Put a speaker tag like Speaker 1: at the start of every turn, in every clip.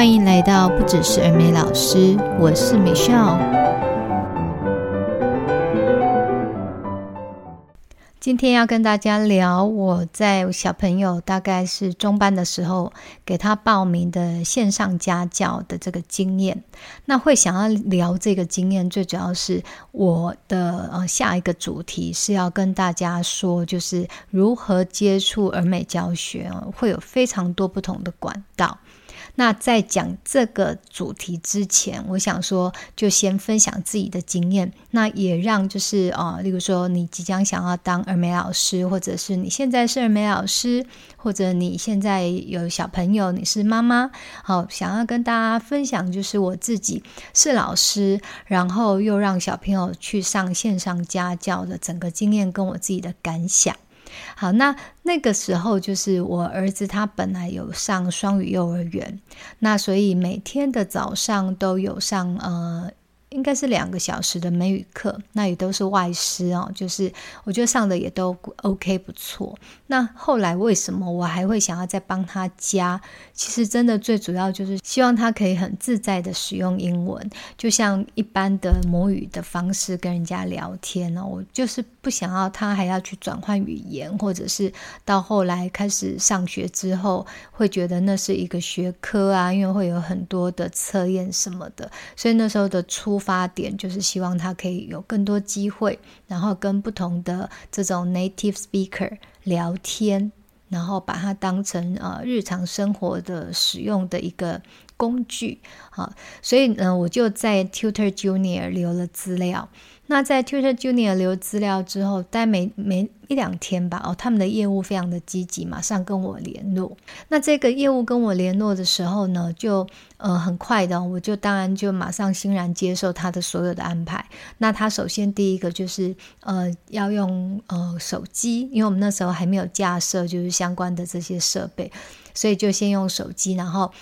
Speaker 1: 欢迎来到不只是儿美老师，我是 Michelle。今天要跟大家聊我在小朋友大概是中班的时候给他报名的线上家教的这个经验。那会想要聊这个经验，最主要是我的呃下一个主题是要跟大家说，就是如何接触儿美教学，会有非常多不同的管道。那在讲这个主题之前，我想说，就先分享自己的经验，那也让就是啊、例如说你即将想要当儿美老师，或者是你现在是儿美老师，或者你现在有小朋友，你是妈妈，好，想要跟大家分享，就是我自己是老师，然后又让小朋友去上线上家教的整个经验，跟我自己的感想。好，那那个时候就是我儿子他本来有上双语幼儿园，那所以每天的早上都有上呃。应该是两个小时的美语课，那也都是外师哦，就是我觉得上的也都 OK 不错。那后来为什么我还会想要再帮他加？其实真的最主要就是希望他可以很自在的使用英文，就像一般的母语的方式跟人家聊天呢。我就是不想要他还要去转换语言，或者是到后来开始上学之后会觉得那是一个学科啊，因为会有很多的测验什么的，所以那时候的出。发点就是希望他可以有更多机会，然后跟不同的这种 native speaker 聊天，然后把它当成呃日常生活的使用的一个工具。好，所以呢，我就在 Tutor Junior 留了资料。那在 Tutor Junior 留资料之后，待没没一两天吧，哦，他们的业务非常的积极，马上跟我联络。那这个业务跟我联络的时候呢，就呃很快的，我就当然就马上欣然接受他的所有的安排。那他首先第一个就是呃要用呃手机，因为我们那时候还没有架设就是相关的这些设备，所以就先用手机，然后。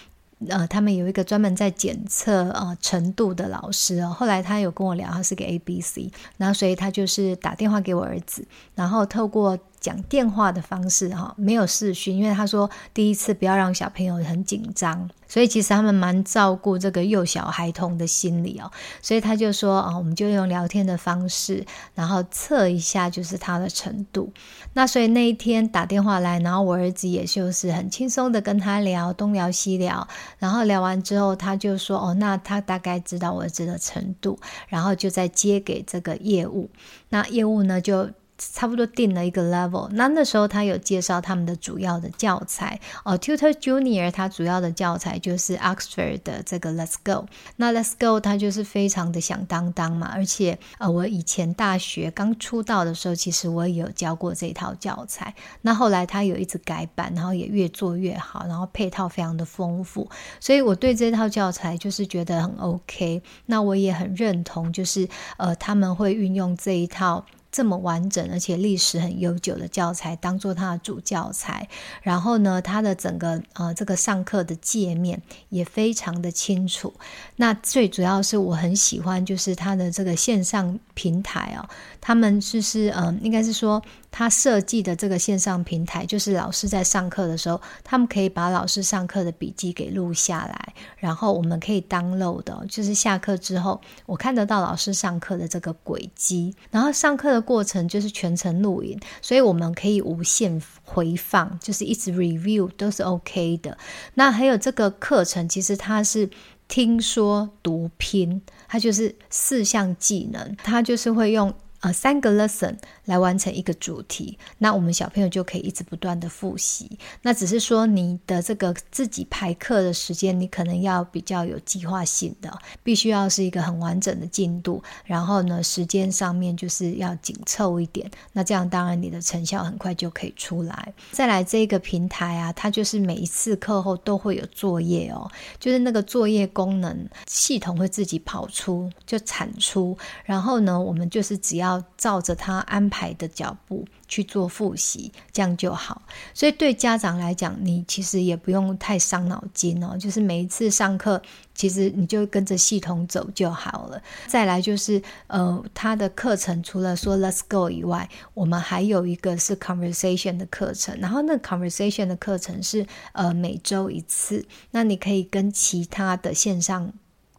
Speaker 1: 呃，他们有一个专门在检测呃程度的老师哦。后来他有跟我聊，他是个 ABC，然后所以他就是打电话给我儿子，然后透过。讲电话的方式哈，没有视讯，因为他说第一次不要让小朋友很紧张，所以其实他们蛮照顾这个幼小孩童的心理哦，所以他就说啊，我们就用聊天的方式，然后测一下就是他的程度。那所以那一天打电话来，然后我儿子也就是很轻松的跟他聊，东聊西聊，然后聊完之后，他就说哦，那他大概知道我儿子的程度，然后就再接给这个业务，那业务呢就。差不多定了一个 level，那那时候他有介绍他们的主要的教材。哦，Tutor Junior 他主要的教材就是 Oxford 的这个 Let's Go，那 Let's Go 他就是非常的响当当嘛，而且呃我以前大学刚出道的时候，其实我也有教过这套教材，那后来他有一直改版，然后也越做越好，然后配套非常的丰富，所以我对这套教材就是觉得很 OK，那我也很认同，就是呃他们会运用这一套。这么完整而且历史很悠久的教材当做它的主教材，然后呢，它的整个呃这个上课的界面也非常的清楚。那最主要是我很喜欢就是它的这个线上平台哦，他们就是嗯、应该是说。他设计的这个线上平台，就是老师在上课的时候，他们可以把老师上课的笔记给录下来，然后我们可以 download 的，就是下课之后，我看得到老师上课的这个轨迹，然后上课的过程就是全程录影，所以我们可以无限回放，就是一直 review 都是 OK 的。那还有这个课程，其实它是听说读拼，它就是四项技能，它就是会用。呃，三个 lesson 来完成一个主题，那我们小朋友就可以一直不断的复习。那只是说你的这个自己排课的时间，你可能要比较有计划性的，必须要是一个很完整的进度。然后呢，时间上面就是要紧凑一点。那这样当然你的成效很快就可以出来。再来这个平台啊，它就是每一次课后都会有作业哦，就是那个作业功能系统会自己跑出就产出。然后呢，我们就是只要要照着他安排的脚步去做复习，这样就好。所以对家长来讲，你其实也不用太伤脑筋哦，就是每一次上课，其实你就跟着系统走就好了。再来就是，呃，他的课程除了说 Let's Go 以外，我们还有一个是 Conversation 的课程，然后那 Conversation 的课程是呃每周一次，那你可以跟其他的线上。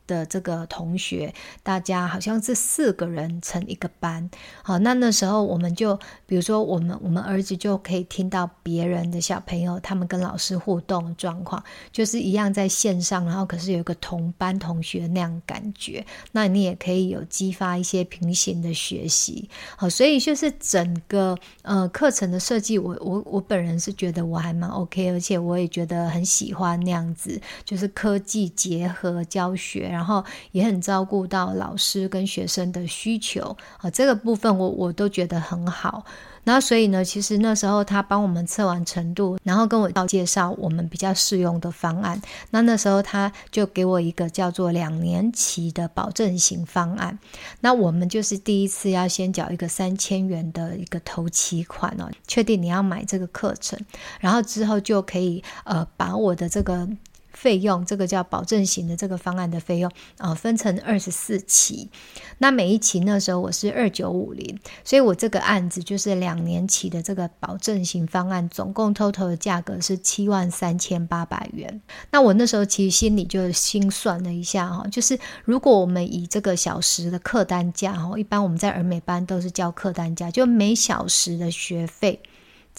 Speaker 1: 的这个同学，大家好像是四个人成一个班，好，那那时候我们就，比如说我们我们儿子就可以听到别人的小朋友他们跟老师互动状况，就是一样在线上，然后可是有个同班同学那样感觉，那你也可以有激发一些平行的学习，好，所以就是整个呃课程的设计，我我我本人是觉得我还蛮 OK，而且我也觉得很喜欢那样子，就是科技结合教学。然后也很照顾到老师跟学生的需求啊，这个部分我我都觉得很好。那所以呢，其实那时候他帮我们测完程度，然后跟我到介绍我们比较适用的方案。那那时候他就给我一个叫做两年期的保证型方案。那我们就是第一次要先缴一个三千元的一个头期款哦，确定你要买这个课程，然后之后就可以呃把我的这个。费用这个叫保证型的这个方案的费用啊、呃，分成二十四期。那每一期那时候我是二九五零，所以我这个案子就是两年期的这个保证型方案，总共 total 的价格是七万三千八百元。那我那时候其实心里就心算了一下哈，就是如果我们以这个小时的客单价哈，一般我们在儿美班都是交客单价，就每小时的学费。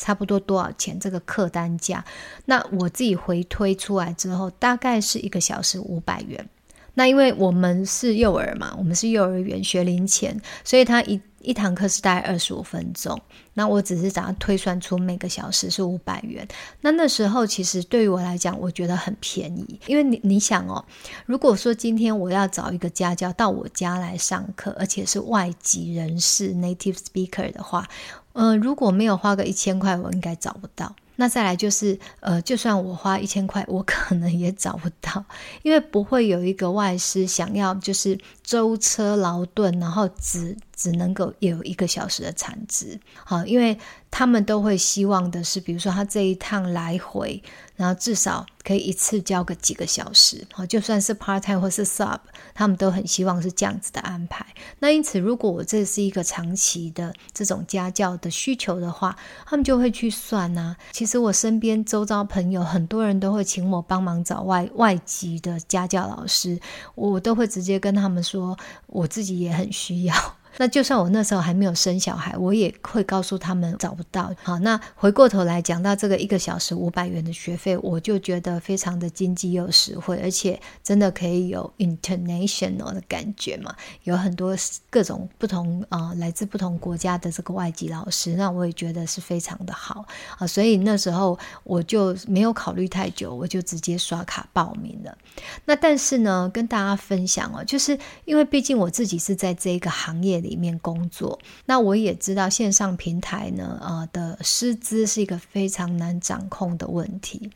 Speaker 1: 差不多多少钱？这个客单价，那我自己回推出来之后，大概是一个小时五百元。那因为我们是幼儿嘛，我们是幼儿园学龄前，所以他一一堂课是大概二十五分钟。那我只是把它推算出每个小时是五百元。那那时候其实对于我来讲，我觉得很便宜，因为你你想哦，如果说今天我要找一个家教到我家来上课，而且是外籍人士 （native speaker） 的话。嗯、呃，如果没有花个一千块，我应该找不到。那再来就是，呃，就算我花一千块，我可能也找不到，因为不会有一个外师想要就是舟车劳顿，然后只只能够有一个小时的产值。好，因为他们都会希望的是，比如说他这一趟来回，然后至少可以一次教个几个小时。好，就算是 part time 或是 sub，他们都很希望是这样子的安排。那因此，如果我这是一个长期的这种家教的需求的话，他们就会去算啊。其实我身边周遭朋友很多人都会请我帮忙找外外籍的家教老师，我都会直接跟他们说，我自己也很需要。那就算我那时候还没有生小孩，我也会告诉他们找不到。好，那回过头来讲到这个一个小时五百元的学费，我就觉得非常的经济又实惠，而且真的可以有 international 的感觉嘛，有很多各种不同啊、来自不同国家的这个外籍老师，那我也觉得是非常的好啊。所以那时候我就没有考虑太久，我就直接刷卡报名了。那但是呢，跟大家分享哦，就是因为毕竟我自己是在这一个行业里面工作，那我也知道线上平台呢，呃的师资是一个非常难掌控的问题，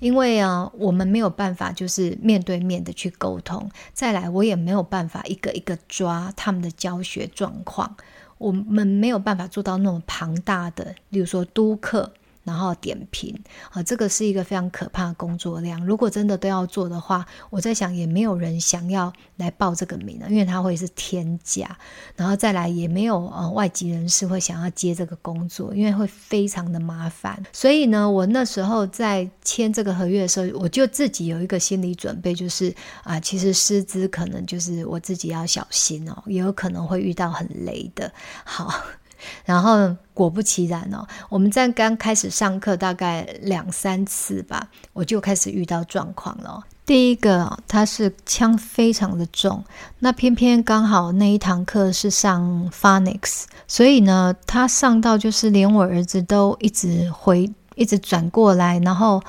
Speaker 1: 因为啊，我们没有办法就是面对面的去沟通，再来我也没有办法一个一个抓他们的教学状况，我们没有办法做到那种庞大的，例如说督课。然后点评啊，这个是一个非常可怕的工作量。如果真的都要做的话，我在想也没有人想要来报这个名了，因为它会是天价。然后再来也没有呃外籍人士会想要接这个工作，因为会非常的麻烦。所以呢，我那时候在签这个合约的时候，我就自己有一个心理准备，就是啊，其实师资可能就是我自己要小心哦，也有可能会遇到很雷的。好。然后果不其然哦，我们在刚开始上课大概两三次吧，我就开始遇到状况了。第一个，他是腔非常的重，那偏偏刚好那一堂课是上 phonics，所以呢，他上到就是连我儿子都一直回，一直转过来，然后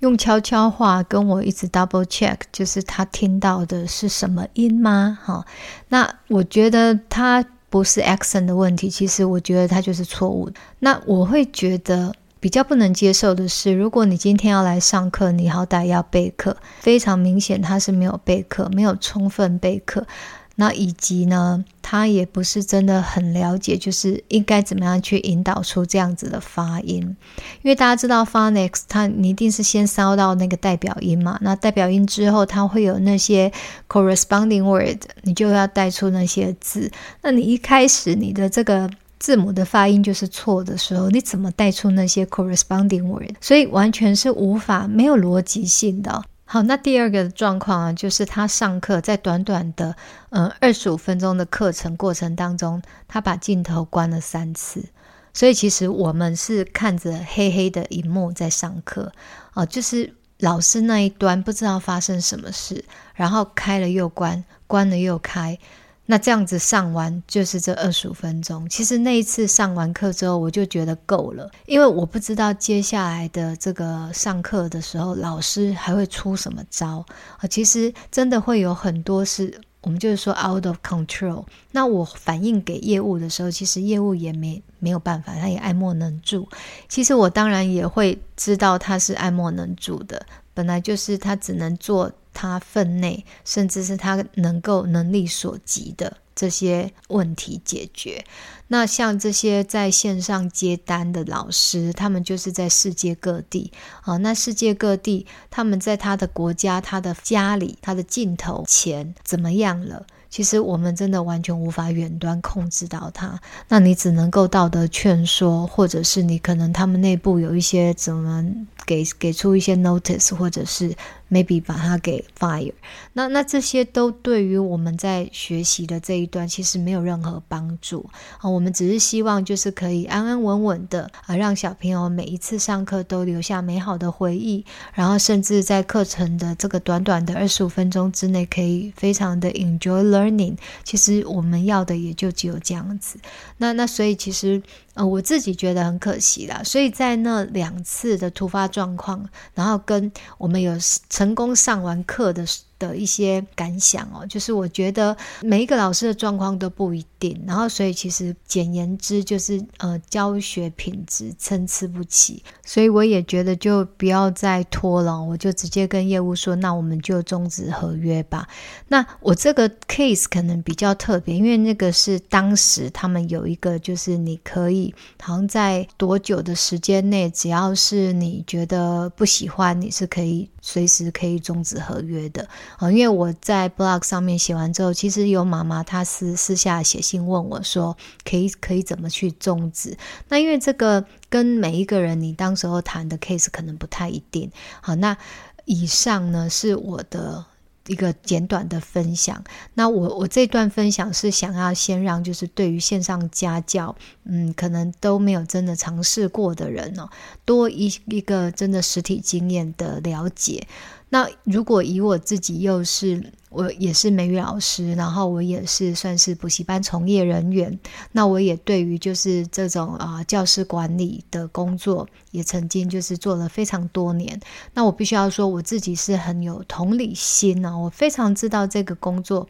Speaker 1: 用悄悄话跟我一直 double check，就是他听到的是什么音吗？哈，那我觉得他。不是 accent 的问题，其实我觉得它就是错误。那我会觉得比较不能接受的是，如果你今天要来上课，你好歹要备课，非常明显他是没有备课，没有充分备课。那以及呢，他也不是真的很了解，就是应该怎么样去引导出这样子的发音。因为大家知道 phonics，它你一定是先烧到那个代表音嘛，那代表音之后，它会有那些 corresponding word，你就要带出那些字。那你一开始你的这个字母的发音就是错的时候，你怎么带出那些 corresponding word？所以完全是无法没有逻辑性的。好，那第二个状况啊，就是他上课在短短的嗯二十五分钟的课程过程当中，他把镜头关了三次，所以其实我们是看着黑黑的荧幕在上课啊，就是老师那一端不知道发生什么事，然后开了又关，关了又开。那这样子上完就是这二十五分钟。其实那一次上完课之后，我就觉得够了，因为我不知道接下来的这个上课的时候，老师还会出什么招啊。其实真的会有很多是我们就是说 out of control。那我反映给业务的时候，其实业务也没没有办法，他也爱莫能助。其实我当然也会知道他是爱莫能助的，本来就是他只能做。他分内，甚至是他能够能力所及的这些问题解决。那像这些在线上接单的老师，他们就是在世界各地啊。那世界各地，他们在他的国家、他的家里、他的镜头前怎么样了？其实我们真的完全无法远端控制到他。那你只能够道德劝说，或者是你可能他们内部有一些怎么给给出一些 notice，或者是。Maybe 把它给 fire，那那这些都对于我们在学习的这一段其实没有任何帮助啊。我们只是希望就是可以安安稳稳的啊，让小朋友每一次上课都留下美好的回忆，然后甚至在课程的这个短短的二十五分钟之内，可以非常的 enjoy learning。其实我们要的也就只有这样子。那那所以其实。呃，我自己觉得很可惜啦，所以在那两次的突发状况，然后跟我们有成功上完课的时。的一些感想哦，就是我觉得每一个老师的状况都不一定，然后所以其实简言之就是呃教学品质参差不齐，所以我也觉得就不要再拖了，我就直接跟业务说，那我们就终止合约吧。那我这个 case 可能比较特别，因为那个是当时他们有一个就是你可以好像在多久的时间内，只要是你觉得不喜欢，你是可以随时可以终止合约的。啊，因为我在 blog 上面写完之后，其实有妈妈她私私下写信问我说，可以可以怎么去终止？那因为这个跟每一个人你当时候谈的 case 可能不太一定。好，那以上呢是我的一个简短的分享。那我我这段分享是想要先让就是对于线上家教，嗯，可能都没有真的尝试过的人哦，多一一个真的实体经验的了解。那如果以我自己又是我也是美语老师，然后我也是算是补习班从业人员，那我也对于就是这种啊、教师管理的工作也曾经就是做了非常多年。那我必须要说我自己是很有同理心呢、我非常知道这个工作。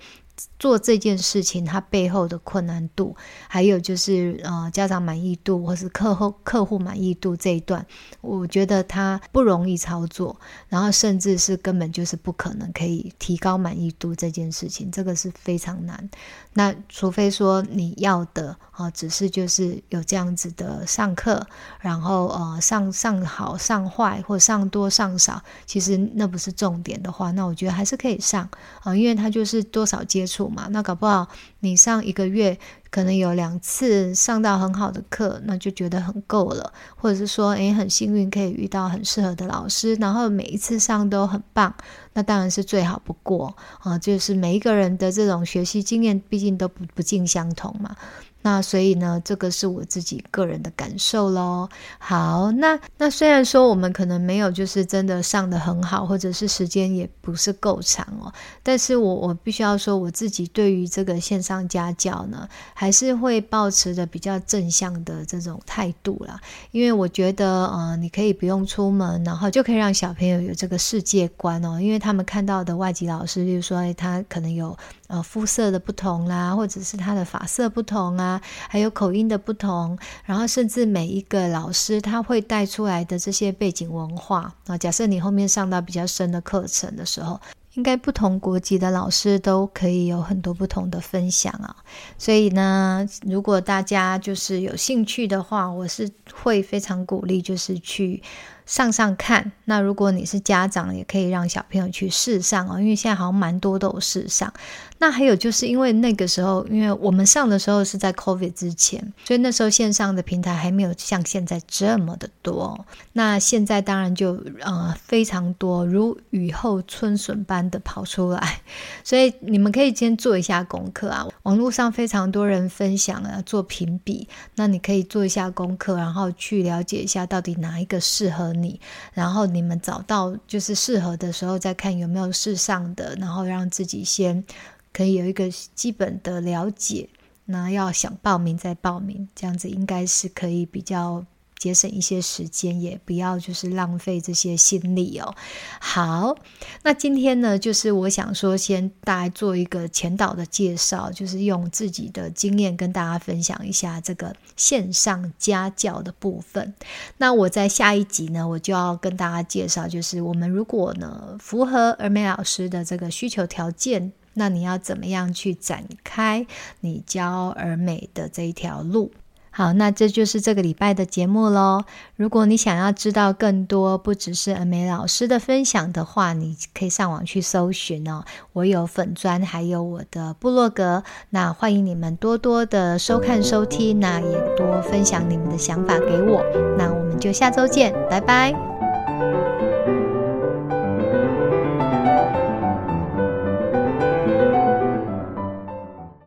Speaker 1: 做这件事情，它背后的困难度，还有就是呃家长满意度或是客户客户满意度这一段，我觉得它不容易操作，然后甚至是根本就是不可能可以提高满意度这件事情，这个是非常难。那除非说你要的啊，只是就是有这样子的上课，然后呃上上好上坏或上多上少，其实那不是重点的话，那我觉得还是可以上啊，因为它就是多少接接触嘛。那搞不好你上一个月可能有两次上到很好的课，那就觉得很够了，或者是说诶很幸运可以遇到很适合的老师，然后每一次上都很棒。那当然是最好不过啊，就是每一个人的这种学习经验，毕竟都不不尽相同嘛。那所以呢，这个是我自己个人的感受喽。好，那那虽然说我们可能没有就是真的上的很好，或者是时间也不是够长哦，但是我我必须要说，我自己对于这个线上家教呢，还是会抱持着比较正向的这种态度啦。因为我觉得，呃，你可以不用出门，然后就可以让小朋友有这个世界观哦，因为他们看到的外籍老师，就是说，哎，他可能有。呃，肤色的不同啦，或者是他的发色不同啊，还有口音的不同，然后甚至每一个老师他会带出来的这些背景文化啊。假设你后面上到比较深的课程的时候，应该不同国籍的老师都可以有很多不同的分享啊。所以呢，如果大家就是有兴趣的话，我是会非常鼓励，就是去。上上看，那如果你是家长，也可以让小朋友去试上哦，因为现在好像蛮多都有试上。那还有就是因为那个时候，因为我们上的时候是在 COVID 之前，所以那时候线上的平台还没有像现在这么的多。那现在当然就呃非常多，如雨后春笋般的跑出来。所以你们可以先做一下功课啊，网络上非常多人分享啊，做评比，那你可以做一下功课，然后去了解一下到底哪一个适合你，然后你们找到就是适合的时候再看有没有试上的，然后让自己先。可以有一个基本的了解，那要想报名再报名，这样子应该是可以比较节省一些时间，也不要就是浪费这些心力哦。好，那今天呢，就是我想说，先大家做一个前导的介绍，就是用自己的经验跟大家分享一下这个线上家教的部分。那我在下一集呢，我就要跟大家介绍，就是我们如果呢符合儿美老师的这个需求条件。那你要怎么样去展开你教儿美的这一条路？好，那这就是这个礼拜的节目喽。如果你想要知道更多，不只是恩美老师的分享的话，你可以上网去搜寻哦。我有粉砖，还有我的部落格。那欢迎你们多多的收看收听，那也多分享你们的想法给我。那我们就下周见，拜拜。